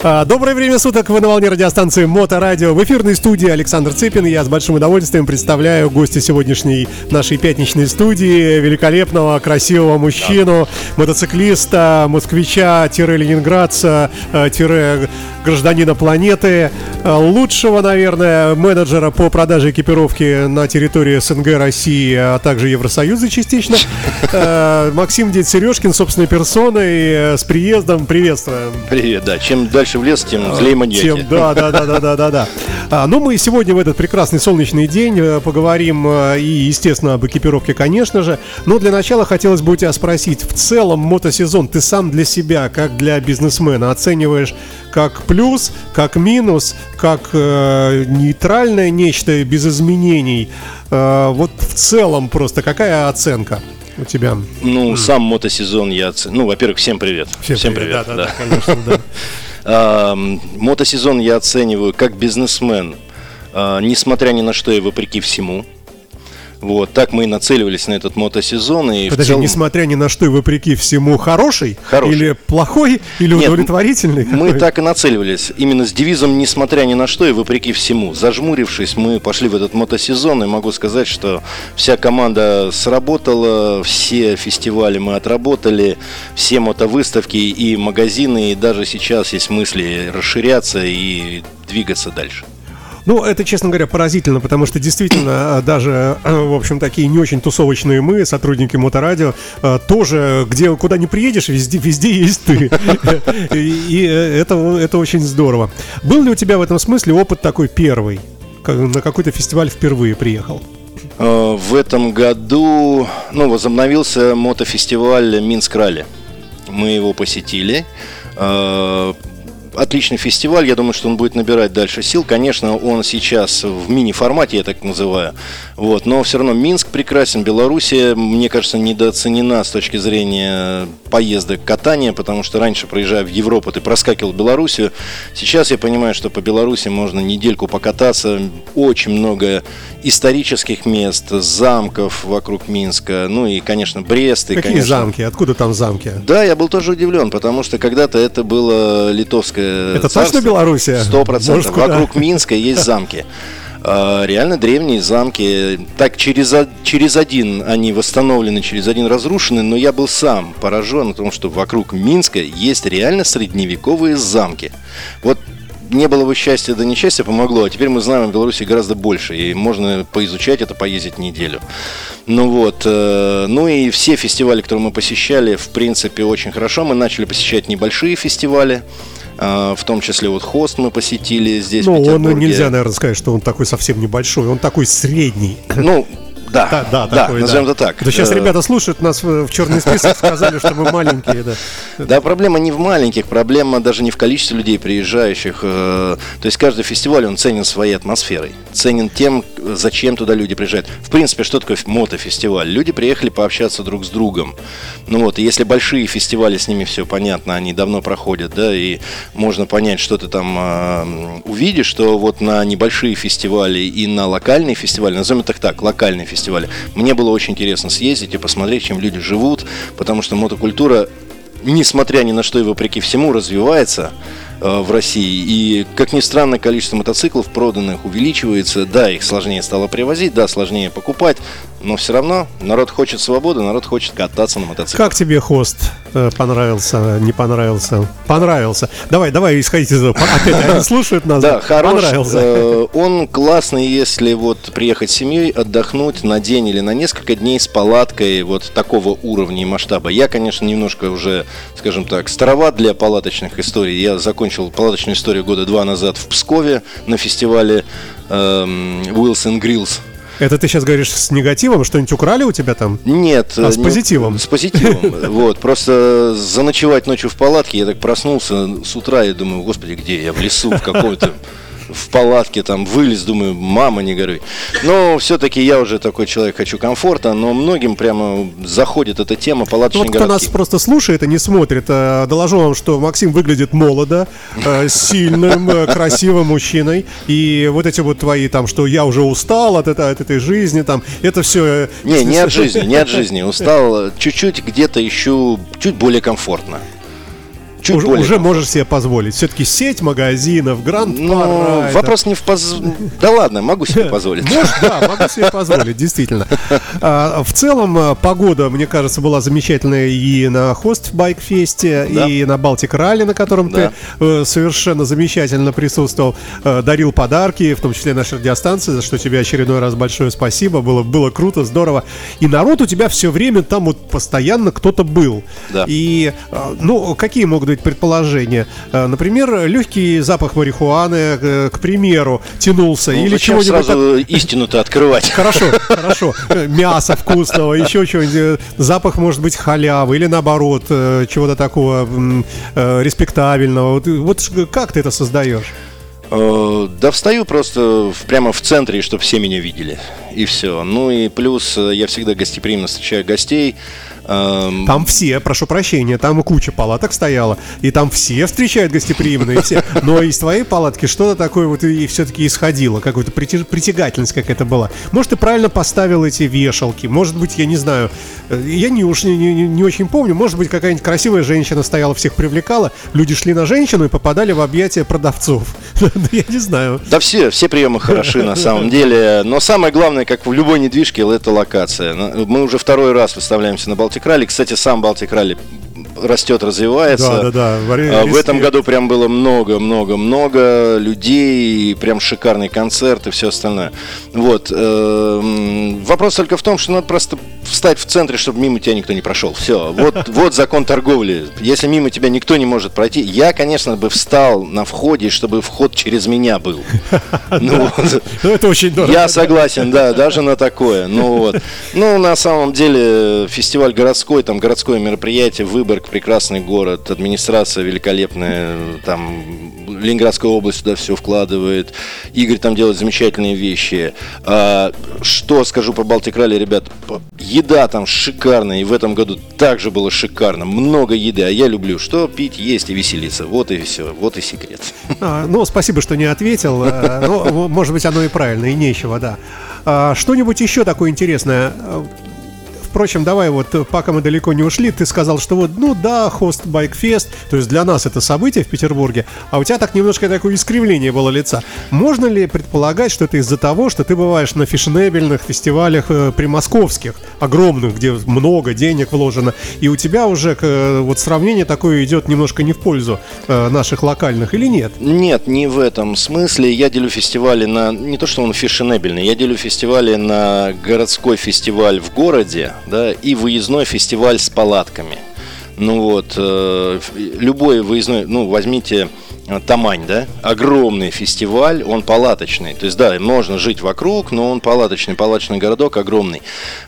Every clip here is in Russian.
А, доброе время суток, вы на волне радиостанции Моторадио. В эфирной студии Александр Цыпин. Я с большим удовольствием представляю гостя сегодняшней нашей пятничной студии. Великолепного, красивого мужчину, мотоциклиста, москвича-ленинградца, э, гражданина планеты, э, лучшего, наверное, менеджера по продаже экипировки на территории СНГ, России, а также Евросоюза частично. Э, Максим Дед Сережкин, собственной персоной, с приездом. Приветствуем. Привет, да. Чем дальше дальше в лес, тем злее маньяки. Тем, да, да, да, да, да, да, да. А, ну, мы сегодня в этот прекрасный солнечный день э, поговорим э, и, естественно, об экипировке, конечно же. Но для начала хотелось бы у тебя спросить, в целом мотосезон ты сам для себя, как для бизнесмена, оцениваешь как плюс, как минус, как э, нейтральное нечто без изменений? Э, вот в целом просто какая оценка? у тебя? Ну, сам мотосезон я... Ну, во-первых, всем привет. Всем, всем привет, привет. Да, да, да. да, конечно, да. Мотосезон я оцениваю как бизнесмен, а, несмотря ни на что и вопреки всему. Вот, так мы и нацеливались на этот мотосезон. И Подожди, целом... несмотря ни на что и вопреки всему, хороший? хороший. Или плохой? Или Нет, удовлетворительный? Мы какой? так и нацеливались. Именно с девизом «несмотря ни на что и вопреки всему». Зажмурившись, мы пошли в этот мотосезон, и могу сказать, что вся команда сработала, все фестивали мы отработали, все мотовыставки и магазины, и даже сейчас есть мысли расширяться и двигаться дальше. Ну, это, честно говоря, поразительно, потому что действительно а, даже, а, в общем, такие не очень тусовочные мы, сотрудники Моторадио, а, тоже, где куда не приедешь, везде, везде есть ты. И это, это очень здорово. Был ли у тебя в этом смысле опыт такой первый? На какой-то фестиваль впервые приехал? В этом году ну, возобновился мотофестиваль Минск-Ралли. Мы его посетили отличный фестиваль. Я думаю, что он будет набирать дальше сил. Конечно, он сейчас в мини-формате, я так называю. Вот. Но все равно Минск прекрасен. Белоруссия, мне кажется, недооценена с точки зрения поездок катания, потому что раньше, проезжая в Европу, ты проскакивал Белоруссию. Сейчас я понимаю, что по Беларуси можно недельку покататься. Очень много исторических мест, замков вокруг Минска. Ну и, конечно, Брест. И, Какие конечно... замки? Откуда там замки? Да, я был тоже удивлен, потому что когда-то это было литовское это точно Белоруссия? Сто процентов. Вокруг Минска есть замки. А, реально древние замки. Так, через, через один они восстановлены, через один разрушены, но я был сам поражен о том, что вокруг Минска есть реально средневековые замки. Вот не было бы счастья, да несчастья помогло, а теперь мы знаем о Беларуси гораздо больше, и можно поизучать это, поездить неделю. Ну вот, э, ну и все фестивали, которые мы посещали, в принципе, очень хорошо. Мы начали посещать небольшие фестивали, в том числе вот хост мы посетили здесь. Ну, он нельзя, наверное, сказать, что он такой совсем небольшой, он такой средний. Ну, да, да, да, да такой, назовем да. это так. Да сейчас э, ребята слушают нас в черный список, сказали, что мы маленькие, да. Да, проблема не в маленьких, проблема даже не в количестве людей приезжающих. Э, то есть каждый фестиваль, он ценен своей атмосферой, ценен тем, зачем туда люди приезжают. В принципе, что такое мотофестиваль? Люди приехали пообщаться друг с другом. Ну вот, и если большие фестивали, с ними все понятно, они давно проходят, да, и можно понять, что ты там э, увидишь, что вот на небольшие фестивали и на локальные фестивали, назовем это так, локальные фестивали, фестиваля. Мне было очень интересно съездить и посмотреть, чем люди живут, потому что мотокультура, несмотря ни на что и вопреки всему, развивается. Э, в России. И, как ни странно, количество мотоциклов проданных увеличивается. Да, их сложнее стало привозить, да, сложнее покупать, но все равно народ хочет свободы, народ хочет кататься на мотоцикле. Как тебе хост понравился, не понравился? Понравился. Давай, давай, исходите из этого. Опять они слушают нас. Да, хорош. Понравился. Э, он классный, если вот приехать с семьей, отдохнуть на день или на несколько дней с палаткой вот такого уровня и масштаба. Я, конечно, немножко уже, скажем так, староват для палаточных историй. Я закончил палаточную историю года два назад в Пскове на фестивале эм, Wilson Grills. Это ты сейчас говоришь с негативом? Что-нибудь украли у тебя там? Нет. А с не, позитивом? С позитивом. Вот. Просто заночевать ночью в палатке, я так проснулся с утра и думаю, господи, где я? В лесу, в какой-то в палатке, там вылез, думаю, мама, не горюй. Но все-таки я уже такой человек, хочу комфорта, но многим прямо заходит эта тема палаточной ну, вот кто нас просто слушает и не смотрит, э, доложу вам, что Максим выглядит молодо, э, сильным, э, красивым мужчиной, и вот эти вот твои там, что я уже устал от, это, от этой жизни, там, это все... Не, не от жизни, не от жизни, устал, чуть-чуть где-то ищу, чуть более комфортно. Чуть уже, более уже можешь себе позволить. Все-таки сеть магазинов, гранд Ну, вопрос не в поз... Да ладно, могу себе позволить. Может, да, могу себе позволить, действительно. А, в целом, а, погода, мне кажется, была замечательная и на Хост Байк Фесте, Да. и на Балтик Ралли, на котором ты э, совершенно замечательно присутствовал. Э, Дарил подарки, в том числе нашей радиостанции, за что тебе очередной раз большое спасибо. Было, было круто, здорово. И народ у тебя все время там вот постоянно кто-то был. Да. И, э, ну, какие могут быть предположения? Э, Например, легкий запах марихуаны, э, к примеру, тянулся. Ну, или чего-нибудь так- сразу истину-то открывать? Хорошо, хорошо. Э, Мясо вкусного, еще чего-нибудь. Запах может быть халявы или наоборот чего-то такого респектабельного. Вот, как ты это создаешь? Да встаю просто прямо в центре, чтобы все меня видели. И все. Ну и плюс я всегда гостеприимно встречаю гостей. Эм, Там все, прошу прощения, там куча палаток стояла, и там все встречают гостеприимно, и все. Но из твоей палатки что-то такое вот и все-таки исходило, прити- притягательность какая-то была. Может, ты правильно поставил эти вешалки, может быть, я не знаю, э, я не уж не, не- не очень помню, может быть, какая-нибудь красивая женщина стояла, всех привлекала, люди шли на женщину и попадали в объятия продавцов. Я не знаю. Да все, все приемы хороши на самом деле. Но самое главное, как в любой недвижке, это локация. Мы уже второй раз выставляемся на Балтик Ралли. Кстати, сам Балтик Ралли растет, развивается. Да, да, да. вари- А, В этом году прям было много-много-много людей, прям шикарный концерт и все остальное. Вот. эм, Вопрос только в том, что надо просто встать в центре, чтобы мимо тебя никто не прошел. Все. Вот, вот закон торговли. Если мимо тебя никто не может пройти, я, конечно, бы встал на входе, чтобы вход через меня был. Ну. Ну, это очень дорого. Я согласен, да, даже на такое. Ну вот. Ну, на самом деле, фестиваль городской, там городское мероприятие, Выборг, прекрасный город, администрация великолепная, там Ленинградская область туда все вкладывает. Игорь там делает замечательные вещи. А, что скажу по Балтик Ралли, ребят, еда там шикарная, и в этом году также было шикарно. Много еды, а я люблю что пить, есть и веселиться. Вот и все, вот и секрет. А, ну, спасибо, что не ответил. А, Ну, может быть, оно и правильно, и нечего, да. А, что-нибудь еще такое интересное? Впрочем, давай вот, э, пока мы далеко не ушли, ты сказал, что вот, ну да, хост Байкфест, то есть для нас это событие в Петербурге, а у тебя так немножко такое искривление было лица. Можно ли предполагать, что это из-за того, что ты бываешь на фешенебельных фестивалях э, примосковских, огромных, где много денег вложено, и у тебя уже э, вот сравнение такое идет немножко не в пользу э, наших локальных или нет? Нет, не в этом смысле. Я делю фестивали на... Не то, что он фешенебельный. Я делю фестивали на городской фестиваль в городе, да, и выездной фестиваль с палатками. Ну вот, э, любой выездной... Ну, возьмите э, Тамань, да, огромный фестиваль, он палаточный. То есть, да, можно жить вокруг, но он палаточный, палаточный городок огромный.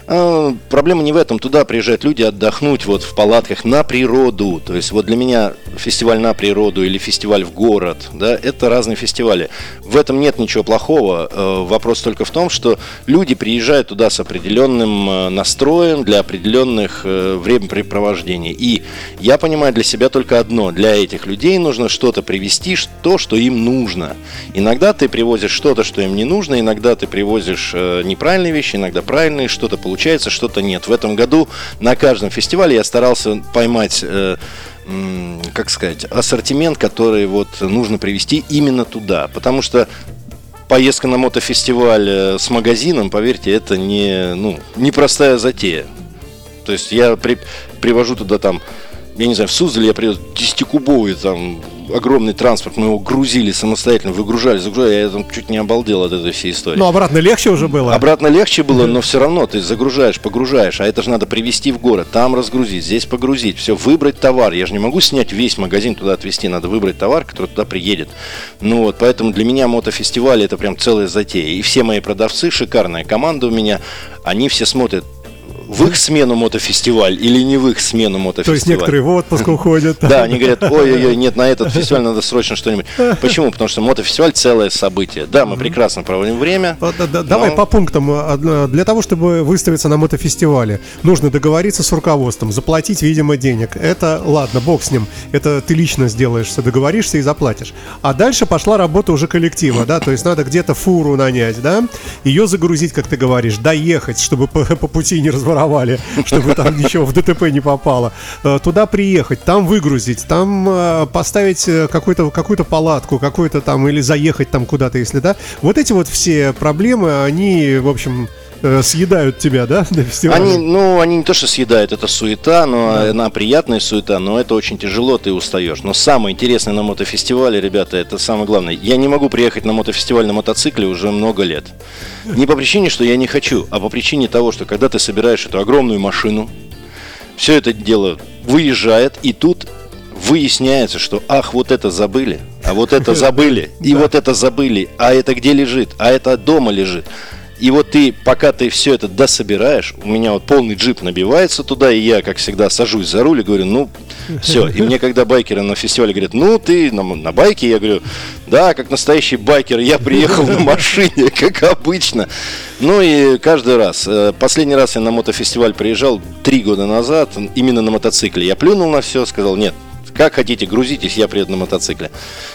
А, проблема не в этом. Туда приезжают люди отдохнуть вот в палатках на природу. То есть, вот для меня фестиваль на природу или фестиваль в город, да, это разные фестивали. В этом нет ничего плохого. Э, Вопрос только в том, что люди приезжают туда с определенным настроем для определенных времяпрепровождений. И я понимаю для себя только одно. Для этих людей нужно что-то привезти, ш- то, что им нужно. Иногда ты привозишь что-то, что им не нужно, иногда ты привозишь э, неправильные вещи, иногда правильные, что-то получается, что-то нет. В этом году на каждом фестивале я старался поймать э, как сказать, ассортимент, который вот нужно привести именно туда. Потому что поездка на мотофестиваль э, с магазином, поверьте, это не, ну, непростая затея. То есть я при- привожу туда там, я не знаю, в Суздаль я привез 10-кубовый там огромный транспорт, мы его грузили самостоятельно, выгружали, загружали, я там чуть не обалдел от этой всей истории. Ну, обратно легче уже было. Обратно легче было, но все равно ты загружаешь, погружаешь, а это же надо привезти в город, там разгрузить, здесь погрузить, все, выбрать товар. Я же не могу снять весь магазин туда отвезти, надо выбрать товар, который туда приедет. Ну вот, поэтому для меня мотофестиваль это прям целая затея. И все мои продавцы, шикарная команда у меня, они все смотрят в их смену мотофестиваль или не в их смену То мотофестиваль. есть некоторые в отпуск уходят. Да, они говорят, ой-ой-ой, нет, на этот фестиваль надо срочно что-нибудь. Почему? Потому что мотофестиваль целое событие. Да, мы прекрасно проводим время. Да, Давай по пунктам. А, Для того, чтобы выставиться на мотофестивале, нужно договориться с руководством, заплатить, видимо, денег. Это, ладно, бог с ним. Это ты лично сделаешь, что договоришься и заплатишь. А дальше пошла работа уже коллектива, да, то есть надо где-то фуру нанять, да, ее загрузить, как ты говоришь, доехать, чтобы по, по пути не разворовать зашифровали, чтобы там ничего в ДТП не попало. Э, туда приехать, там выгрузить, там э, поставить какую-то какую-то палатку, какую-то там или заехать там куда-то, если да. Вот эти вот все проблемы, они, в общем, э, съедают тебя, да? Они, ну, они не то, что съедают, это суета, но да. она приятная суета, но это очень тяжело, ты устаешь. Но самое интересное на мотофестивале, ребята, это самое главное. Я не могу приехать на мотофестиваль на мотоцикле уже много лет. Не по причине, что я не хочу, а по причине того, что когда ты собираешь эту огромную машину, все это дело выезжает, и тут выясняется, что ах, вот это забыли, а вот это забыли, и вот это забыли, а это где лежит, а это дома лежит. И вот ты, пока ты все это дособираешь, у меня вот полный джип набивается туда, и я, как всегда, сажусь за руль и говорю, ну, все. И мне, когда байкеры на фестивале говорят, ну, ты на, на байке, я говорю, да, как настоящий байкер, я приехал на машине, как обычно. Ну и каждый раз. Э, последний раз я на мотофестиваль приезжал три года назад, именно на мотоцикле. Я плюнул на все, сказал, нет, как хотите, грузитесь, я приеду на мотоцикле.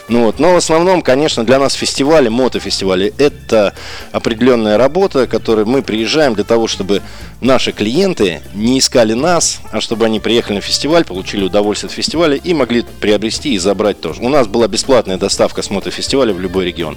Ну вот. Но в основном, конечно, для нас фестивали, мотофестивали, это определенная работа, которой мы приезжаем для того, чтобы наши клиенты не искали нас, а чтобы они приехали на фестиваль, получили удовольствие от фестиваля и могли приобрести и забрать тоже. У нас была бесплатная доставка с мотофестиваля в любой регион.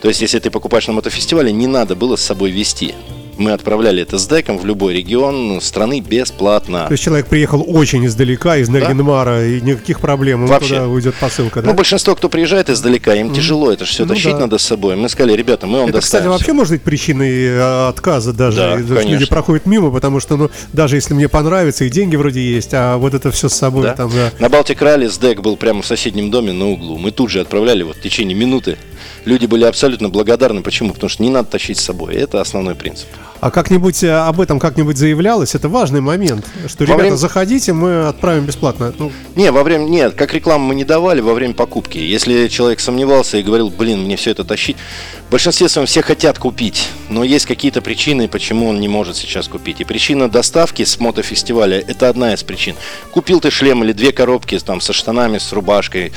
То есть, если ты покупаешь на мотофестивале, не надо было с собой вести мы отправляли это с деком в любой регион страны бесплатно. То есть человек приехал очень издалека, из Нарьинмара, да? и никаких проблем, Вообще. туда уйдет посылка, да? Ну, большинство, кто приезжает издалека, им mm. тяжело это все ну, тащить да. надо с собой. Мы сказали, ребята, мы вам это, доставим. кстати, вообще может быть причиной э, отказа даже. Да, конечно. Люди проходят мимо, потому что, ну, даже если мне понравится, и деньги вроде есть, а вот это все с собой да. там, да. На Балтик Ралли с дек был прямо в соседнем доме на углу. Мы тут же отправляли вот в течение минуты. Люди были абсолютно благодарны. Почему? Потому что не надо тащить с собой. Это основной принцип. А как-нибудь э, об этом как-нибудь заявлялось? Это важный момент, что во ребята, время... заходите, мы отправим бесплатно. Ну... Не, во время нет, как рекламу мы не давали во время покупки. Если человек сомневался и говорил, блин, мне все это тащить, в большинстве своем все хотят купить, но есть какие-то причины, почему он не может сейчас купить. И причина доставки с мотофестиваля – это одна из причин. Купил ты шлем или две коробки там со штанами, с рубашкой,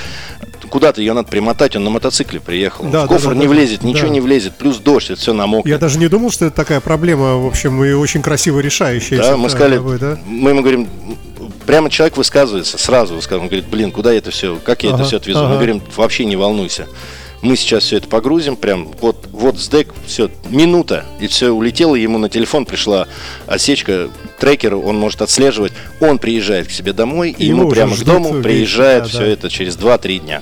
куда-то ее надо примотать, он на мотоцикле приехал. Да, в кофр да, не влезет, ничего не влезет, плюс дождь, это все намокнет. Я даже не думал, что это такая проблема, в общем, и очень красиво решающаяся. Да, мы сказали, тобой, да? мы ему говорим, прямо человек высказывается, сразу высказывает, он говорит, блин, куда я это все, как я ага, это все отвезу? Ага. Мы говорим, вообще не волнуйся. Мы сейчас все это погрузим, прям вот, вот сдек, все, минута, и все улетело, ему на телефон пришла осечка, трекер, он может отслеживать, он приезжает к себе домой, и ему прямо к дому приезжает да, все да. это через 2-3 дня.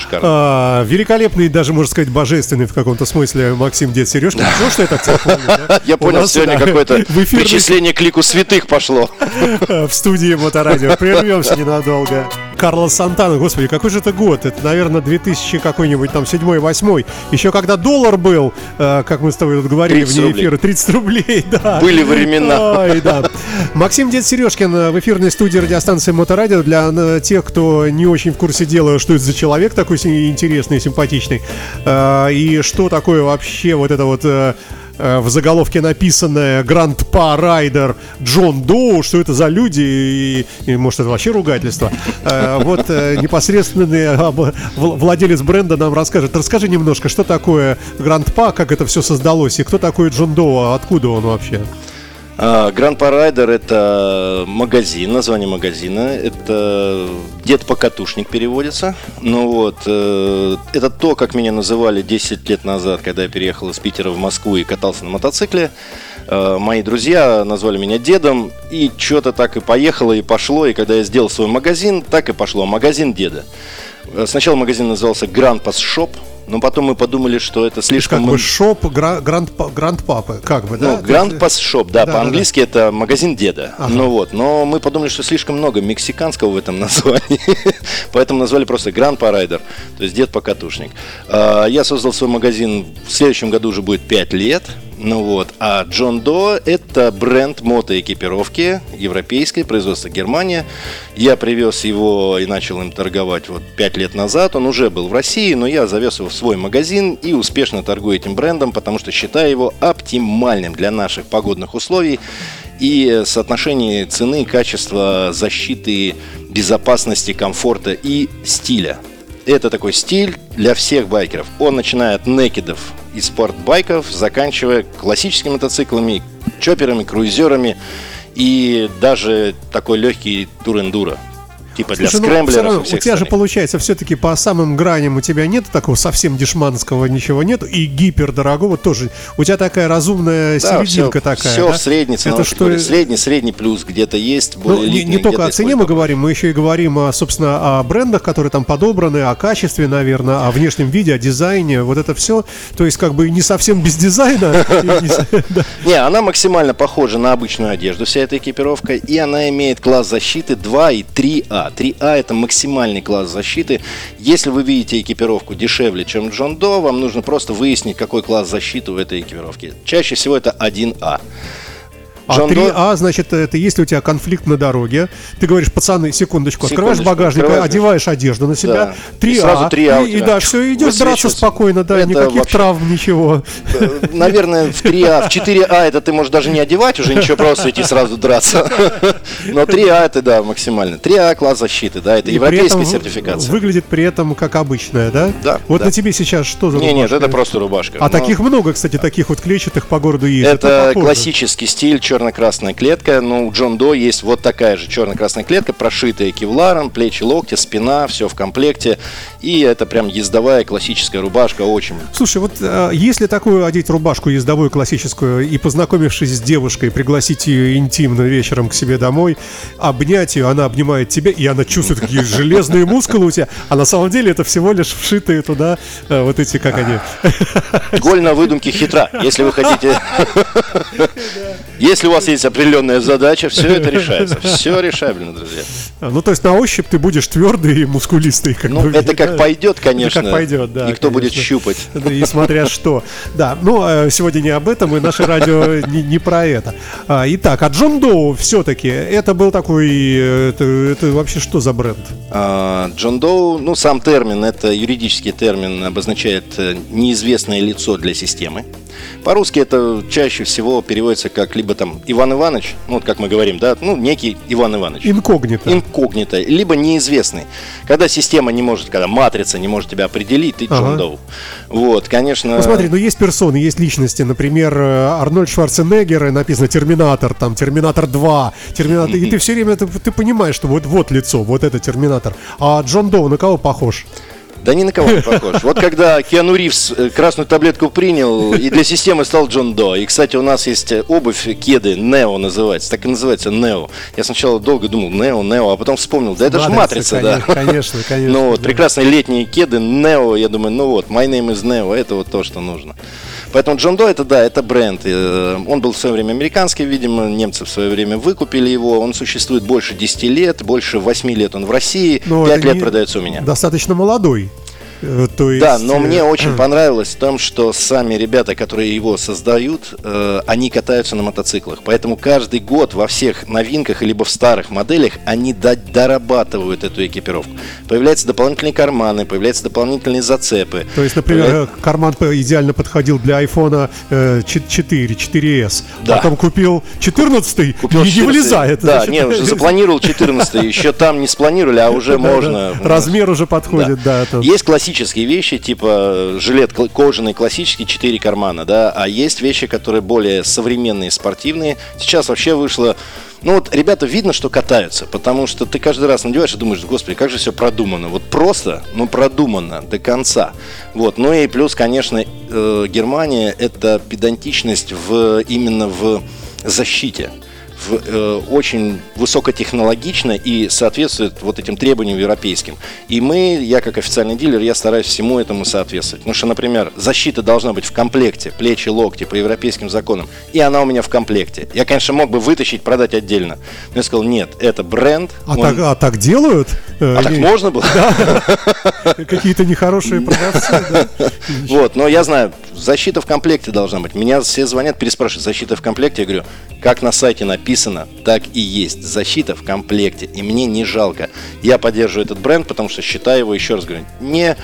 Шикарно. А, великолепный, даже, можно сказать, божественный в каком-то смысле Максим Дед Сережка. Ну, что я так тебя помню, да? Я понял, сегодня какое-то причисление к лику святых пошло. В студии Моторадио. Прервемся ненадолго. Карлос Сантана, господи, какой же это год? Это, наверное, 2000 какой-нибудь там 7-8. Еще когда доллар был, э, как мы с тобой тут говорили вне эфира, 30 рублей, да. Были времена. Ой, да. Максим Дед Сережкин э, в эфирной студии радиостанции Моторадио. Для э, тех, кто не очень в курсе дела, что это за человек такой интересный, симпатичный. Э, и что такое вообще вот это вот э, Э, в заголовке написанное Гранд Па Райдер Джон Доу, что это за люди, и, и может это вообще ругательство. Э, вот э, непосредственный владелец бренда нам расскажет. Расскажи немножко, что такое Гранд Па, как это все создалось, и кто такой Джон Доу, откуда он вообще? Гранд Парайдер это магазин, название магазина. Это дед покатушник переводится. Ну вот, э, это то, как меня называли 10 лет назад, когда я переехал из Питера в Москву и катался на мотоцикле. Э, мои друзья назвали меня дедом, и что-то так и поехало, и пошло. И когда я сделал свой магазин, так и пошло. Магазин деда. Э, сначала магазин назывался Grand Pass Shop, но потом мы подумали, что это слишком... Как бы шоп гранд, гранд папы, как бы, да? Ну, гранд пас шоп, да, да по-английски да, да. это магазин деда. Ага. Ну вот, но мы подумали, что слишком много мексиканского в этом названии, поэтому назвали просто Гранд Парайдер, то есть дед-покатушник. А, я создал свой магазин, в следующем году уже будет 5 лет, ну вот, а Джон До это бренд мотоэкипировки, европейской, производство Германия. Я привез его и начал им торговать вот 5 лет назад. Он уже был в России, но я завез его в свой магазин и успешно торгую этим брендом, потому что считаю его оптимальным для наших погодных условий и соотношение цены, качества, защиты, безопасности, комфорта и стиля. Это такой стиль для всех байкеров. Он начинает от некидов и спортбайков, заканчивая классическими мотоциклами, чоперами, круизерами и даже такой легкий тур-эндуро типа для Слушай, скрэмблеров. Ну, равно, у тебя остальных. же получается все-таки по самым граням у тебя нет такого совсем дешманского ничего нет и гипердорогого тоже. У тебя такая разумная да, серединка все, такая. Все да? в средней Это что... Средний, средний плюс где-то есть. Ну, не, не только о цене мы говорим, мы еще и говорим, о, собственно, о брендах, которые там подобраны, о качестве, наверное, о внешнем виде, о дизайне. Вот это все. То есть как бы не совсем без дизайна. Не, она максимально похожа на обычную одежду, вся эта экипировка, и она имеет класс защиты 2 и 3А. 3А это максимальный класс защиты. Если вы видите экипировку дешевле, чем Джон До, вам нужно просто выяснить, какой класс защиты у этой экипировки. Чаще всего это 1А. А 3А, значит, это если у тебя конфликт на дороге, ты говоришь, пацаны, секундочку, открываешь багажник, открываешь, одеваешь одежду на себя, да. 3А, и, сразу 3А и, и да, все, идешь драться спокойно, да, это никаких вообще... травм, ничего. Э, наверное, в 3А, в 4А это ты можешь даже не одевать уже ничего, просто идти сразу драться. Но 3А это, да, максимально. 3А класс защиты, да, это и европейская сертификация. Выглядит при этом как обычная, да? Да. Вот на тебе сейчас что за рубашка? Нет, нет, это просто рубашка. А таких много, кстати, таких вот клетчатых по городу есть. Это классический стиль, черный черно-красная клетка. Ну, у Джон До есть вот такая же черно-красная клетка, прошитая кевларом, плечи, локти, спина, все в комплекте. И это прям ездовая классическая рубашка, очень. Слушай, вот а, если такую одеть рубашку ездовую классическую и познакомившись с девушкой, пригласить ее интимно вечером к себе домой, обнять ее, она обнимает тебя, и она чувствует, какие железные мускулы у тебя, а на самом деле это всего лишь вшитые туда а, вот эти, как они... Голь на выдумке хитра, если вы хотите... Если у вас есть определенная задача, все это решается. Все решаемо, друзья. А, ну, то есть на ощупь ты будешь твердый и мускулистый. Как ну, бы, это как пойдет, конечно. Это как пойдет, да. И кто конечно. будет щупать. И смотря что. Да, ну, а, сегодня не об этом, и наше радио не, не про это. А, итак, а Джон Доу все-таки, это был такой, это, это вообще что за бренд? Джон Доу, ну, сам термин, это юридический термин, обозначает э, неизвестное лицо для системы. По-русски это чаще всего переводится как либо там Иван Иванович, ну вот как мы говорим, да, ну некий Иван Иванович. Инкогнито. Инкогнито, либо неизвестный. Когда система не может, когда матрица не может тебя определить, ты ага. Джон Доу. Вот, конечно. Ну смотри, ну есть персоны, есть личности, например, э, Арнольд Шварценеггер, написано Терминатор, там Терминатор 2, Терминатор, и ты все время ты, ты понимаешь, что вот вот лицо, вот это Терминатор. А Джон Доу на кого похож? Да ни на кого не похож. Вот когда Киану Ривз э, красную таблетку принял, и для системы стал Джон До. И, кстати, у нас есть э, обувь, кеды, Нео называется. Так и называется, Нео. Я сначала долго думал, Нео, Нео, а потом вспомнил, да это же матрица, да. Конечно, конечно. Ну вот, прекрасные летние кеды, Нео, я думаю, ну вот, My name is Neo, это вот то, что нужно. Поэтому Джон До это да, это бренд. Э, он был в свое время американский, видимо, немцы в свое время выкупили его. Он существует больше 10 лет, больше 8 лет он в России, Но 5 лет продается у меня. Достаточно молодой. Э, то есть... Да, но мне э, очень понравилось в том, что сами ребята, которые его создают, э, они катаются на мотоциклах. Поэтому каждый год во всех новинках, либо в старых моделях, они дорабатывают эту экипировку. Появляются дополнительные карманы, появляются дополнительные зацепы. То есть, например, Появля... карман идеально подходил для iPhone 4, 4S. Да. Потом купил 14 купил и не влезает. Да, не, уже запланировал 14 еще там не спланировали, а уже можно. Размер уже подходит, да. Есть классические классические вещи, типа жилет кожаный классический, 4 кармана, да, а есть вещи, которые более современные, спортивные. Сейчас вообще вышло ну вот ребята видно, что катаются, потому что ты каждый раз надеваешь и думаешь, господи, как же все продумано. Вот просто, ну продумано до конца. Вот. Ну и плюс, конечно, э, Германия это педантичность в, именно в защите в, э, очень высокотехнологично и соответствует вот этим требованиям европейским. И мы, я как официальный дилер, я стараюсь всему этому соответствовать. Потому что, например, защита должна быть в комплекте, плечи, локти по европейским законам, и она у меня в комплекте. Я, конечно, мог бы вытащить, продать отдельно. Но я сказал, нет, это бренд. А, он... так, а так делают? Э, а так можно было? Какие-то нехорошие продавцы. Вот, но я знаю, защита в комплекте должна быть. Меня все звонят, переспрашивают, защита в комплекте? Я говорю, как на сайте написано, так и есть. Защита в комплекте. И мне не жалко. Я поддерживаю этот бренд, потому что считаю его, еще раз говорю, не,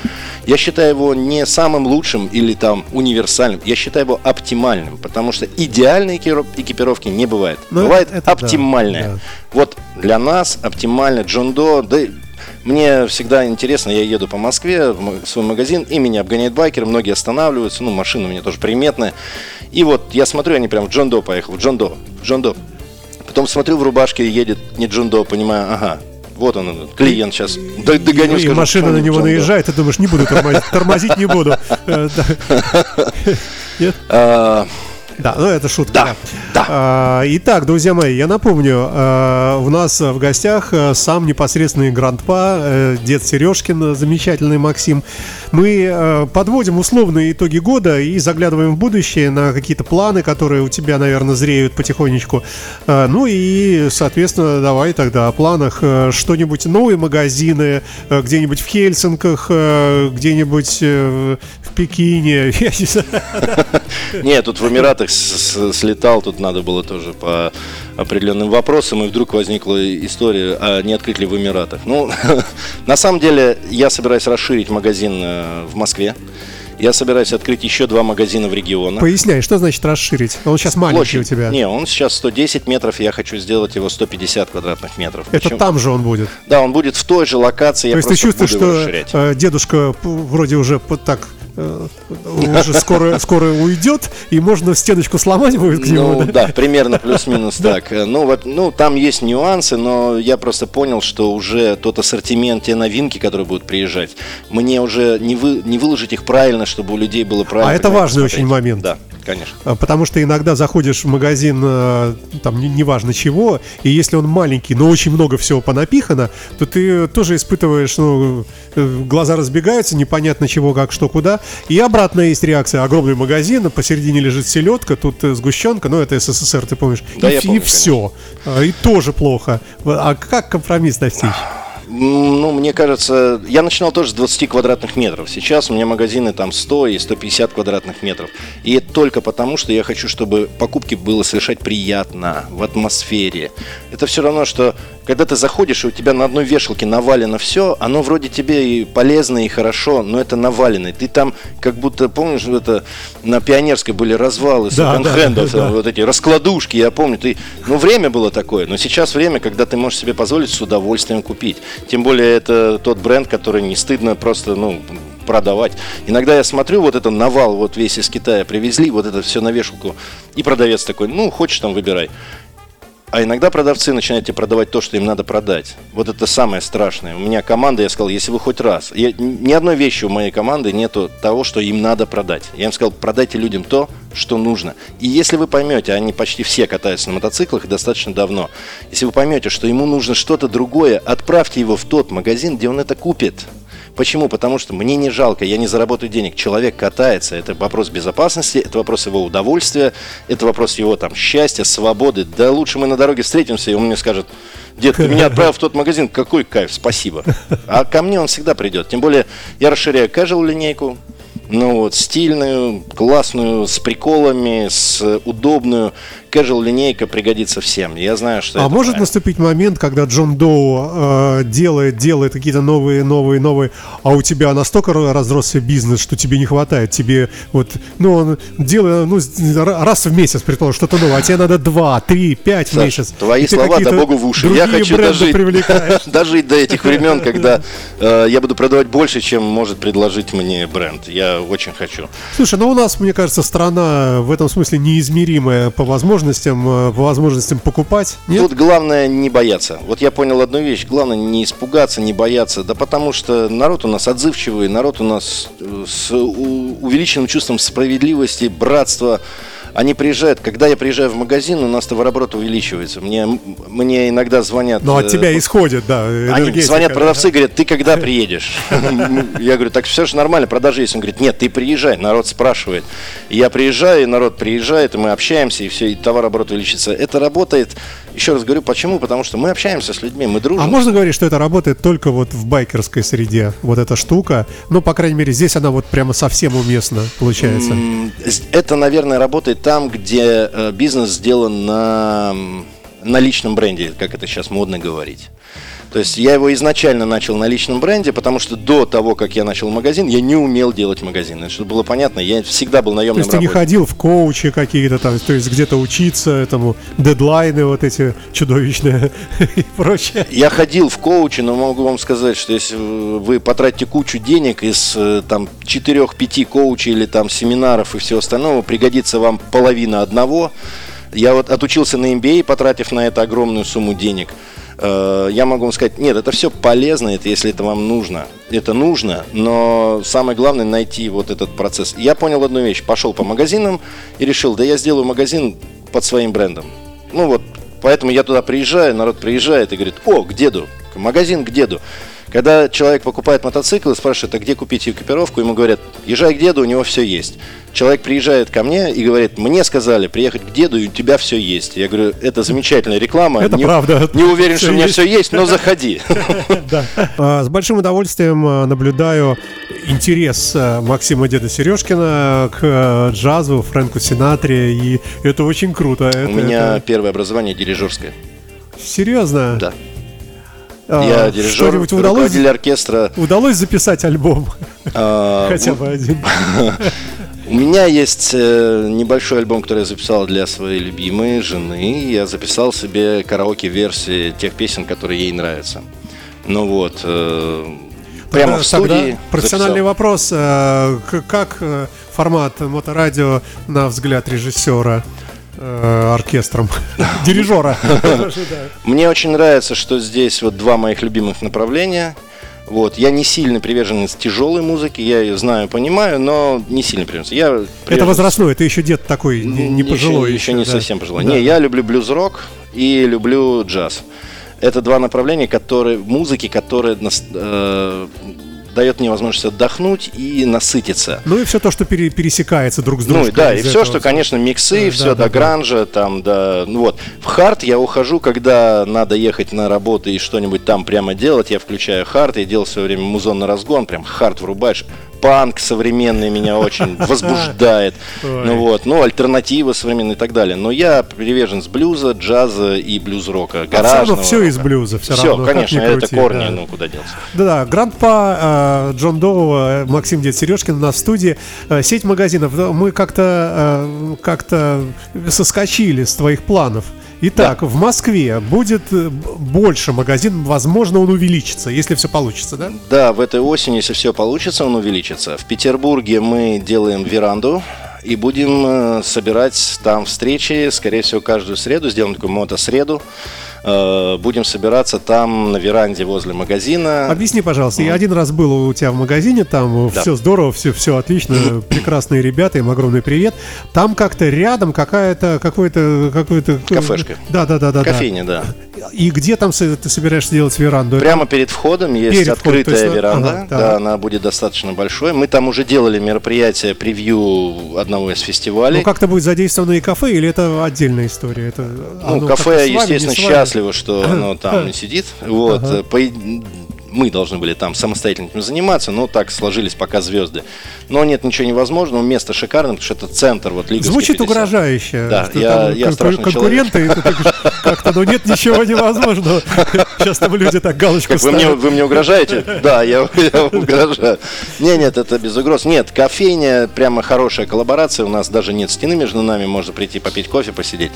я считаю его не самым лучшим или там универсальным. Я считаю его оптимальным, потому что идеальной экипировки не бывает. Но ну, бывает оптимальная. Да, да. Вот для нас оптимально Джон До, да мне всегда интересно, я еду по Москве в свой магазин, и меня обгоняют байкеры, многие останавливаются, ну, машины у меня тоже приметные. И вот я смотрю, они прям в Джон До поехал, в Джон До, в Джон До. Потом смотрю, в рубашке едет не Джон До, понимаю, ага, вот он, клиент сейчас. Догоню, и, скажу, и машина на него наезжает, ты думаешь, не буду тормозить, тормозить не буду. Э, да, ну это шутка. Да, да. А, итак, друзья мои, я напомню, а, у нас в гостях а, сам непосредственный грандпа, а, дед Сережкин, замечательный Максим. Мы подводим условные итоги года и заглядываем в будущее на какие-то планы, которые у тебя, наверное, зреют потихонечку. Ну и, соответственно, давай тогда о планах. Что-нибудь, новые магазины, где-нибудь в Хельсинках, где-нибудь а, в Пекине. Нет, тут в Эмиратах Штатах слетал, тут надо было тоже по определенным вопросам, и вдруг возникла история, а не открыть ли в Эмиратах. Ну, на самом деле, я собираюсь расширить магазин э, в Москве. Я собираюсь открыть еще два магазина в регионах. Поясняй, что значит расширить? Он сейчас маленький Площадь. у тебя. Не, он сейчас 110 метров, я хочу сделать его 150 квадратных метров. Это Почему? там же он будет? Да, он будет в той же локации. То есть ты чувствуешь, что э, дедушка вроде уже так Э, уже скоро, скоро уйдет, и можно стеночку сломать будет к нему. Ну да, да примерно плюс-минус так. Ну, вот, ну, там есть нюансы, но я просто понял, что уже тот ассортимент, те новинки, которые будут приезжать, мне уже не, вы, не выложить их правильно, чтобы у людей было правильно. А это важный очень момент. Да конечно. А, потому что иногда заходишь в магазин, э, там, неважно чего, и если он маленький, но очень много всего понапихано, то ты тоже испытываешь, ну, э, глаза разбегаются, непонятно чего, как, что, куда. И обратно есть реакция. Огромный магазин, посередине лежит селедка, тут э, сгущенка, ну, это СССР, ты помнишь. Да, и, я помню, и все. Конечно. И тоже плохо. А как компромисс достичь? Ну, мне кажется, я начинал тоже с 20 квадратных метров. Сейчас у меня магазины там 100 и 150 квадратных метров. И это только потому, что я хочу, чтобы покупки было совершать приятно, в атмосфере. Это все равно, что когда ты заходишь, и у тебя на одной вешалке навалено все, оно вроде тебе и полезно, и хорошо, но это навалено. Ты там как будто, помнишь, это на Пионерской были развалы да, секонд-хендов, да, да, вот эти раскладушки, я помню. Ты, ну, время было такое, но сейчас время, когда ты можешь себе позволить с удовольствием купить. Тем более это тот бренд, который не стыдно просто, ну, продавать. Иногда я смотрю, вот это навал, вот весь из Китая привезли, вот это все на вешалку, и продавец такой, ну, хочешь там, выбирай. А иногда продавцы начинают тебе продавать то, что им надо продать. Вот это самое страшное. У меня команда, я сказал, если вы хоть раз... Я, ни одной вещи у моей команды нету того, что им надо продать. Я им сказал, продайте людям то, что нужно. И если вы поймете, они почти все катаются на мотоциклах достаточно давно, если вы поймете, что ему нужно что-то другое, отправьте его в тот магазин, где он это купит. Почему? Потому что мне не жалко, я не заработаю денег. Человек катается, это вопрос безопасности, это вопрос его удовольствия, это вопрос его там счастья, свободы. Да лучше мы на дороге встретимся, и он мне скажет, дед, ты меня отправил в тот магазин, какой кайф, спасибо. А ко мне он всегда придет. Тем более я расширяю casual линейку, ну вот, стильную, классную, с приколами, с удобную casual линейка пригодится всем. Я знаю, что. А может правильно. наступить момент, когда Джон Доу э, делает, делает какие-то новые, новые, новые, а у тебя настолько разросся бизнес, что тебе не хватает, тебе вот, ну он делает, ну раз в месяц, предположим, что-то новое, а тебе надо два, три, пять Саш, месяцев. Твои слова, да богу в уши. Я хочу дожить, дожить до этих времен, когда э, я буду продавать больше, чем может предложить мне бренд. Я очень хочу. Слушай, ну у нас, мне кажется, страна в этом смысле неизмеримая по возможности возможностям, э, по возможностям покупать? Нет? Тут главное не бояться. Вот я понял одну вещь. Главное не испугаться, не бояться. Да потому что народ у нас отзывчивый, народ у нас э, с увеличенным чувством справедливости, братства они приезжают, когда я приезжаю в магазин, у нас товарооборот увеличивается. Мне, мне иногда звонят. Ну, от тебя э, исходит, да. Они звонят продавцы, говорят, ты когда приедешь? Я говорю, так все же нормально, продажи есть. Он говорит, нет, ты приезжай, народ спрашивает. я приезжаю, и народ приезжает, и мы общаемся, и все, и товарооборот увеличится. Это работает, еще раз говорю, почему? Потому что мы общаемся с людьми, мы дружим. А можно говорить, что это работает только вот в байкерской среде, вот эта штука? Ну, по крайней мере, здесь она вот прямо совсем уместна, получается. Это, наверное, работает там, где э, бизнес сделан на, на личном бренде, как это сейчас модно говорить. То есть я его изначально начал на личном бренде, потому что до того, как я начал магазин, я не умел делать магазин. Чтобы было понятно, я всегда был наемным То есть ты не ходил в коучи какие-то там, то есть где-то учиться этому, дедлайны вот эти чудовищные и прочее? Я ходил в коучи, но могу вам сказать, что если вы потратите кучу денег из э, там 4-5 коучей или там семинаров и всего остального, пригодится вам половина одного. Я вот отучился на MBA, потратив на это огромную сумму денег – я могу вам сказать, нет, это все полезно, это если это вам нужно. Это нужно, но самое главное найти вот этот процесс. Я понял одну вещь, пошел по магазинам и решил, да я сделаю магазин под своим брендом. Ну вот, поэтому я туда приезжаю, народ приезжает и говорит, о, к деду, магазин к деду. Когда человек покупает мотоцикл и спрашивает, а где купить экипировку, ему говорят, езжай к деду, у него все есть. Человек приезжает ко мне и говорит, мне сказали приехать к деду, и у тебя все есть. Я говорю, это замечательная реклама. Это не, правда. Не уверен, что у меня все есть, но заходи. А, с большим удовольствием а, наблюдаю интерес а, Максима Деда Сережкина к джазу, Фрэнку Синатре, и это очень круто. У меня первое образование дирижерское. Серьезно? Да. Я дирижер, удалось, оркестра. Удалось записать альбом? Хотя бы один. У меня есть э, небольшой альбом, который я записал для своей любимой жены. Я записал себе караоке-версии тех песен, которые ей нравятся. Ну вот, э, прямо в студии. Профессиональный записал. вопрос. Э, как формат моторадио на взгляд режиссера? Оркестром, дирижера. Мне очень нравится, что здесь вот два моих любимых направления – вот. Я не сильно приверженец тяжелой музыки, я ее знаю, понимаю, но не сильно приверженец. Я приверженец... Это возрастной, ты еще дед такой, не, не пожилой. Еще, еще не да. совсем пожилой. Да. Не, я люблю блюз-рок и люблю джаз. Это два направления, которые, музыки, которые э, дает мне возможность отдохнуть и насытиться. Ну и все то, что пере, пересекается друг с другом. Ну да, и все, этого. что, конечно, миксы, да, все да, до да, гранжа, да. там, да, ну вот. В хард я ухожу, когда надо ехать на работу и что-нибудь там прямо делать, я включаю хард, я делал в свое время музон на разгон, прям хард врубаешь, панк современный меня очень возбуждает. Ну вот, ну альтернатива современная и так далее. Но я приверженец блюза, джаза и блюз-рока. А гаражного. все из блюза все, все равно. конечно, это корни, ну куда делся. Да-да, Grandpa, э, John Doe, э, Максим Дед Сережкин у нас в студии. Э, сеть магазинов. Мы как-то как-то соскочили с твоих планов. Итак, да. в Москве будет э, больше магазин, возможно, он увеличится, если все получится, да? Да, в этой осени, если все получится, он увеличится. В Петербурге мы делаем веранду и будем э, собирать там встречи, скорее всего, каждую среду, сделаем такую мотосреду. Э, будем собираться там на веранде возле магазина. Объясни, пожалуйста, я один раз был у тебя в магазине, там да. все здорово, все, все отлично, прекрасные ребята, им огромный привет. Там как-то рядом какая-то, какой-то, какой-то... Кафешка. Да, да, да, да. Кофейня, да. И где там ты собираешься делать веранду? Прямо перед входом есть перед открытая вход, веранда. Ага, да. да, она будет достаточно большой. Мы там уже делали мероприятие, превью одного из фестивалей. Ну, как-то будет задействовано и кафе, или это отдельная история? Это, ну, кафе, естественно, счастливо счастливо, что оно там сидит. Вот. Ага. По, мы должны были там самостоятельно этим заниматься, но так сложились пока звезды. Но нет ничего невозможного, место шикарное, потому что это центр вот Лиговский Звучит 50. угрожающе. Да, я, я страшный конкуренты, как-то, ну нет ничего невозможного. Сейчас там люди так галочку как вы мне, вы мне угрожаете? Да, я, я угрожаю. Не, нет, это без угроз. Нет, кофейня, прямо хорошая коллаборация. У нас даже нет стены между нами, можно прийти попить кофе, посидеть.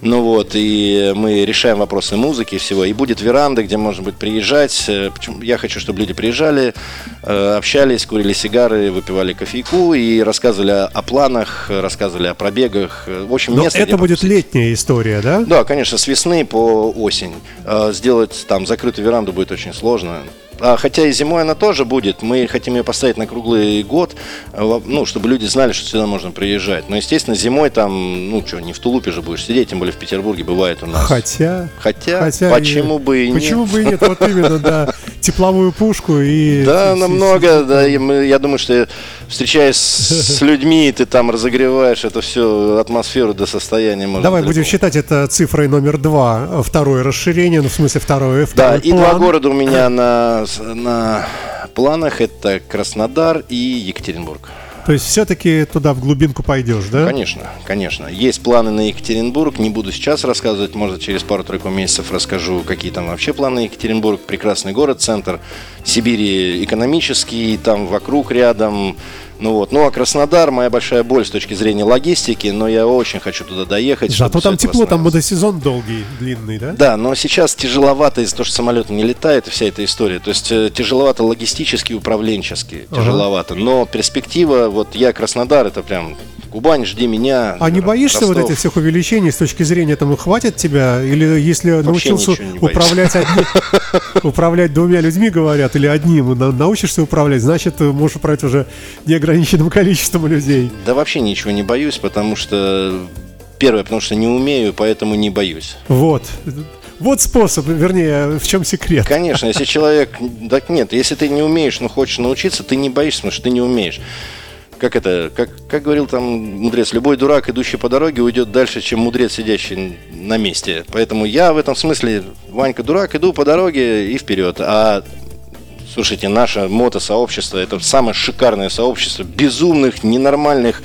Ну вот, и мы решаем вопросы музыки и всего. И будет веранда, где можно будет приезжать. Э, я хочу, чтобы люди приезжали, э, общались, курили сигары, выпивали кофейку и рассказывали о планах, рассказывали о пробегах. В общем, место, это будет летняя история, да? Да, конечно, с весны по осень. Э, сделать там закрытую веранду будет очень сложно. А, хотя и зимой она тоже будет. Мы хотим ее поставить на круглый год, э, ну, чтобы люди знали, что сюда можно приезжать. Но, естественно, зимой там, ну, что, не в тулупе же будешь сидеть, тем более в Петербурге бывает у нас. Хотя... Хотя, хотя почему и, бы и нет? Почему бы и нет? Вот именно, да. Тепловую пушку и... Да, намного, да. Я думаю, что встречаясь с людьми, ты там разогреваешь это все, атмосферу до состояния. Может, Давай будем считать это цифрой номер два. Второе расширение, ну, в смысле, второе. Да, и два города у меня на, на планах. Это Краснодар и Екатеринбург. То есть все-таки туда в глубинку пойдешь, да? Конечно, конечно. Есть планы на Екатеринбург. Не буду сейчас рассказывать, может, через пару-тройку месяцев расскажу, какие там вообще планы Екатеринбург. Прекрасный город, центр Сибири экономический, там вокруг рядом ну вот, ну а Краснодар моя большая боль с точки зрения логистики, но я очень хочу туда доехать. Зато там тепло, там водосезон долгий, длинный, да? Да, но сейчас тяжеловато из-за того, что самолет не летает, вся эта история. То есть э, тяжеловато логистически, управленчески, тяжеловато. Ага. Но перспектива, вот я Краснодар, это прям Кубань, жди меня. А не боишься Ростов. вот этих всех увеличений с точки зрения, там, хватит тебя? Или если Вообще научился управлять, одни, управлять двумя людьми, говорят, или одним, научишься управлять, значит, можешь управлять уже неограниченным количеством людей. Да вообще ничего не боюсь, потому что... Первое, потому что не умею, поэтому не боюсь. Вот. Вот способ, вернее, в чем секрет. Конечно, если человек... Так нет, если ты не умеешь, но хочешь научиться, ты не боишься, потому что ты не умеешь как это, как, как говорил там мудрец, любой дурак, идущий по дороге, уйдет дальше, чем мудрец, сидящий на месте. Поэтому я в этом смысле, Ванька дурак, иду по дороге и вперед. А Слушайте, наше мотосообщество это самое шикарное сообщество безумных, ненормальных,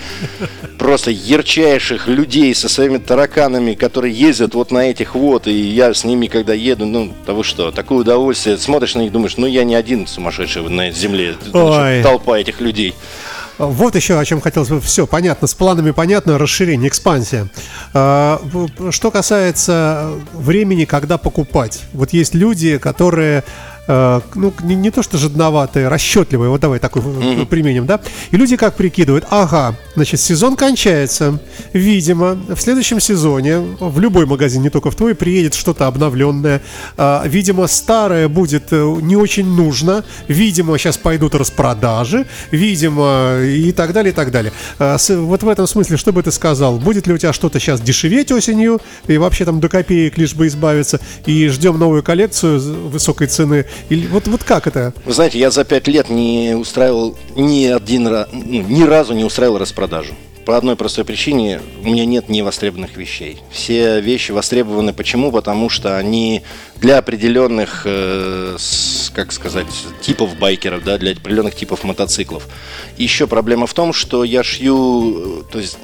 просто ярчайших людей со своими тараканами, которые ездят вот на этих вот, и я с ними, когда еду, ну, того что, такое удовольствие, смотришь на них, думаешь, ну, я не один сумасшедший на земле, Ой. толпа этих людей. Вот еще о чем хотелось бы. Все, понятно, с планами понятно, расширение, экспансия. А, что касается времени, когда покупать. Вот есть люди, которые Э, ну, не, не то что жадноватые, расчетливые, вот давай такой mm-hmm. применим, да? И люди как прикидывают, ага, значит, сезон кончается, видимо, в следующем сезоне в любой магазин, не только в твой, приедет что-то обновленное, а, видимо, старое будет э, не очень нужно, видимо, сейчас пойдут распродажи, видимо, и так далее, и так далее. Вот в этом смысле, что бы ты сказал? Будет ли у тебя что-то сейчас дешеветь осенью, и вообще там до копеек лишь бы избавиться, и ждем новую коллекцию высокой цены, или вот, вот как это? Вы знаете, я за пять лет не устраивал ни один раз, ну, ни разу не устраивал распродажу. По одной простой причине у меня нет невостребованных вещей. Все вещи востребованы. Почему? Потому что они для определенных, э, как сказать, типов байкеров, да, для определенных типов мотоциклов. Еще проблема в том, что я шью, э, то есть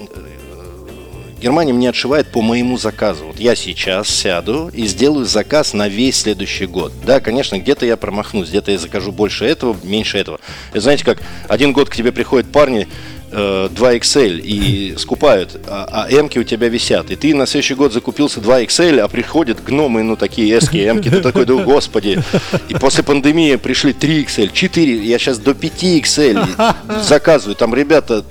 Германия мне отшивает по моему заказу. Вот я сейчас сяду и сделаю заказ на весь следующий год. Да, конечно, где-то я промахнусь, где-то я закажу больше этого, меньше этого. Это знаете, как один год к тебе приходят парни, 2XL э, и скупают, а, а М-ки у тебя висят. И ты на следующий год закупился 2XL, а приходят гномы, ну такие эски, М-ки, ты такой, да господи. И после пандемии пришли 3XL, 4, я сейчас до 5XL заказываю. Там ребята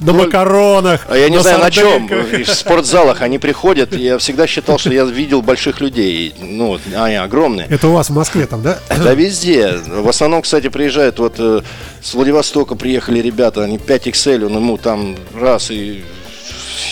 на макаронах. А я не знаю на чем. В спортзалах они приходят. Я всегда считал, что я видел больших людей. Ну, они огромные. Это у вас в Москве там, да? Да, везде. В основном, кстати, приезжают вот э, с Владивостока приехали ребята, они 5 XL, он ему там раз и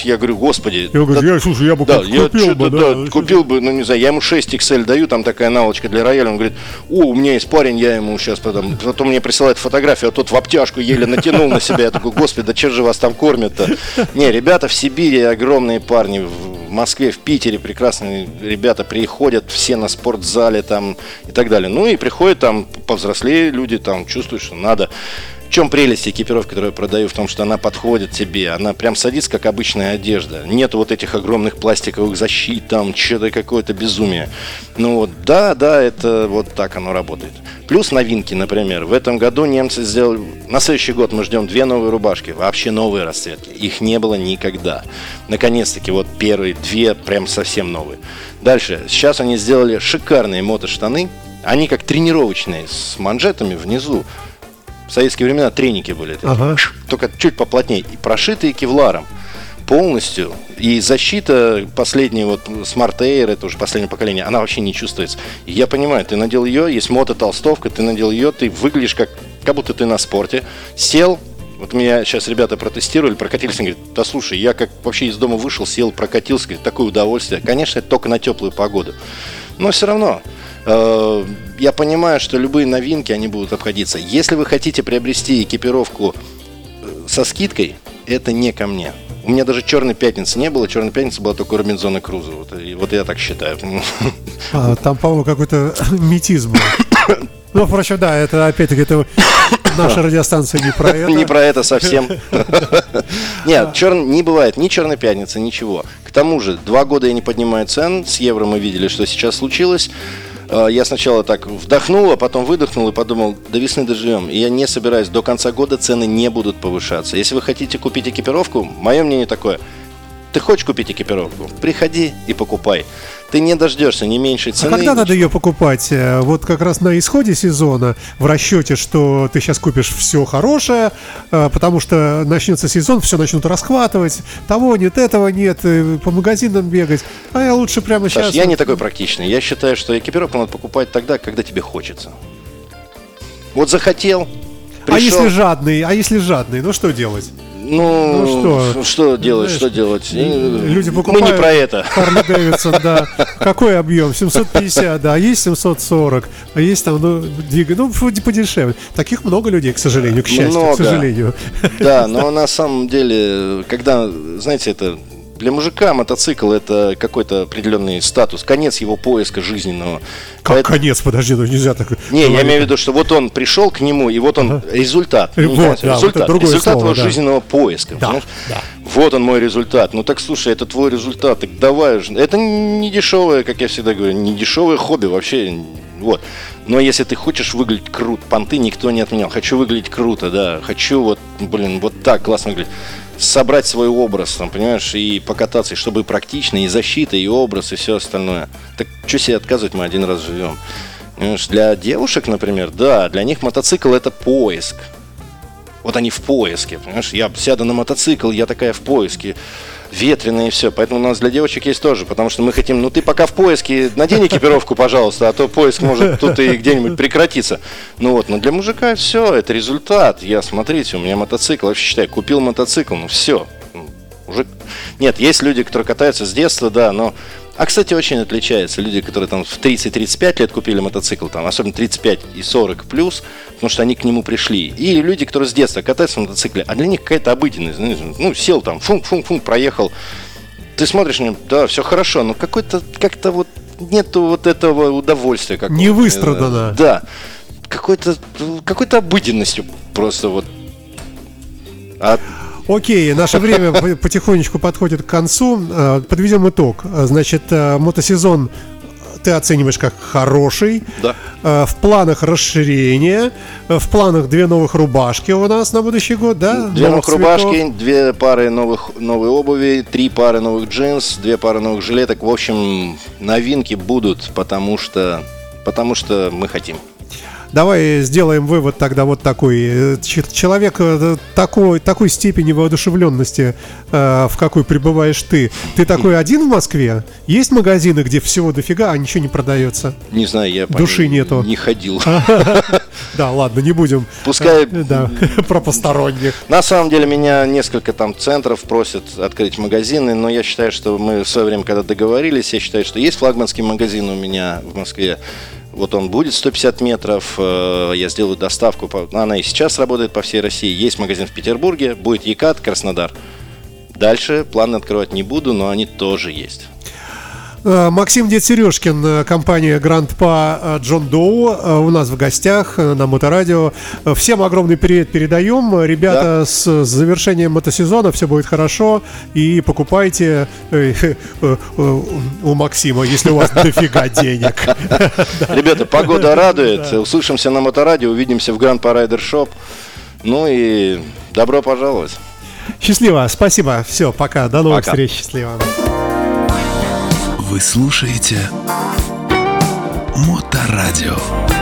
я говорю, господи. Я говорю, да, я, слушай, я бы да, я купил бы, да, да, купил бы, ну не знаю, я ему 6 XL даю, там такая наволочка для рояля, он говорит, о, у меня есть парень, я ему сейчас потом, потом мне присылает фотографию, а тот в обтяжку еле натянул на себя, я такой, господи, да что же вас там кормят-то? Не, ребята в Сибири огромные парни, в Москве, в Питере прекрасные ребята приходят, все на спортзале там и так далее. Ну и приходят там повзрослее люди, там чувствуют, что надо чем прелесть экипировки, которую я продаю, в том, что она подходит тебе, она прям садится, как обычная одежда. Нет вот этих огромных пластиковых защит, там, что-то какое-то безумие. Ну вот, да, да, это вот так оно работает. Плюс новинки, например. В этом году немцы сделали... На следующий год мы ждем две новые рубашки, вообще новые расцветки. Их не было никогда. Наконец-таки, вот первые две прям совсем новые. Дальше. Сейчас они сделали шикарные мотоштаны. Они как тренировочные, с манжетами внизу. В советские времена треники были. Ага. Только чуть поплотнее. И прошитые кевларом полностью. И защита последняя, вот Smart Air, это уже последнее поколение, она вообще не чувствуется. И я понимаю, ты надел ее, есть мото-толстовка, ты надел ее, ты выглядишь как, как будто ты на спорте. Сел, вот меня сейчас ребята протестировали, прокатились, они говорят, да слушай, я как вообще из дома вышел, сел, прокатился, говорит, такое удовольствие. Конечно, это только на теплую погоду. Но все равно, я понимаю, что любые новинки, они будут обходиться. Если вы хотите приобрести экипировку э, со скидкой, это не ко мне. У меня даже черной пятницы не было, черной пятницы была только Робинзона Круза. Вот, вот я так считаю. А, там, по-моему, какой-то метизм был. Ну, впрочем, да, это опять-таки это наша радиостанция не про это. Не про это совсем. Нет, черн... не бывает ни черной пятницы, ничего. К тому же, два года я не поднимаю цен. С евро мы видели, что сейчас случилось. А, я сначала так вдохнул, а потом выдохнул и подумал, до весны доживем. И я не собираюсь, до конца года цены не будут повышаться. Если вы хотите купить экипировку, мое мнение такое – ты хочешь купить экипировку? Приходи и покупай. Ты не дождешься не меньшей а цены. А когда надо ее покупать? Э, вот как раз на исходе сезона, в расчете, что ты сейчас купишь все хорошее, э, потому что начнется сезон, все начнут расхватывать, того нет, этого нет, э, по магазинам бегать. А я лучше прямо Саш, сейчас... я не такой практичный. Я считаю, что экипировку надо покупать тогда, когда тебе хочется. Вот захотел, Пришел. А если жадный, а если жадный, ну что делать? Ну, ну что? Что делать, Знаешь, что делать? Люди покупают Мы не про это. Харли Дэвидсон, да. Какой объем? 750, да. А есть 740, а есть там, ну, двигай, ну, подешевле. Таких много людей, к сожалению, к счастью, много. к сожалению. Да, но на самом деле, когда, знаете, это для мужика мотоцикл это какой-то определенный статус, конец его поиска жизненного. Как Поэтому... конец? Подожди, ну нельзя так. Не, я имею в виду, что вот он пришел к нему, и вот он ага. результат. Вот, ну, да, результат, вот результат слово, его да. жизненного поиска. Да, да. Вот он мой результат. Ну так слушай, это твой результат. Так давай. Это не дешевое, как я всегда говорю, не дешевое хобби вообще. Вот. Но если ты хочешь выглядеть круто, понты никто не отменял. Хочу выглядеть круто, да. Хочу вот, блин, вот так классно выглядеть собрать свой образ, там, понимаешь, и покататься, и чтобы и практично, и защита, и образ, и все остальное. Так что себе отказывать, мы один раз живем. Понимаешь, для девушек, например, да, для них мотоцикл это поиск. Вот они в поиске, понимаешь, я сяду на мотоцикл, я такая в поиске ветреное и все. Поэтому у нас для девочек есть тоже, потому что мы хотим, ну ты пока в поиске, надень экипировку, пожалуйста, а то поиск может тут и где-нибудь прекратиться. Ну вот, но для мужика все, это результат. Я, смотрите, у меня мотоцикл, вообще считай, купил мотоцикл, ну все. Уже... Нет, есть люди, которые катаются с детства, да, но а, кстати, очень отличается. Люди, которые там в 30-35 лет купили мотоцикл, там, особенно 35 и 40 плюс, потому что они к нему пришли. И люди, которые с детства катаются на мотоцикле, а для них какая-то обыденность. Ну, сел там, функ-функ-функ, проехал. Ты смотришь на него, да, все хорошо, но какой-то, как-то вот нету вот этого удовольствия. Какого-то. Не выстрадано. Да. Какой-то, какой-то обыденностью просто вот. А Окей, наше время потихонечку подходит к концу. Э, подведем итог. Значит, э, мотосезон ты оцениваешь как хороший. Да. Э, в планах расширения, в планах две новых рубашки у нас на будущий год, да? Две новых, новых рубашки, две пары новых новой обуви, три пары новых джинс, две пары новых жилеток. В общем, новинки будут, потому что потому что мы хотим. Давай сделаем вывод тогда вот такой. Человек э, такой, такой степени воодушевленности, э, в какой пребываешь ты. Ты такой один в Москве? Есть магазины, где всего дофига, а ничего не продается? Не знаю, я Души нету. Не ходил. Да, ладно, не будем. Пускай... Да, про посторонних. На самом деле меня несколько там центров просят открыть магазины, но я считаю, что мы в свое время, когда договорились, я считаю, что есть флагманский магазин у меня в Москве. Вот он будет 150 метров, э, я сделаю доставку, она и сейчас работает по всей России. Есть магазин в Петербурге, будет Екат, Краснодар. Дальше планы открывать не буду, но они тоже есть. Э, Максим Дед Сережкин, э, компания Гранд Па э, Джон Доу у нас в гостях на Моторадио. Всем огромный привет передаем. Ребята, да. с завершением мотосезона все будет хорошо. И покупайте у Максима, если у вас дофига денег. Ребята, погода радует. Услышимся на Моторадио, увидимся в Гранд Па Райдер Шоп. Ну и добро пожаловать. Счастливо, спасибо. Все, пока. До новых пока. встреч. Счастливо. Вы слушаете Моторадио.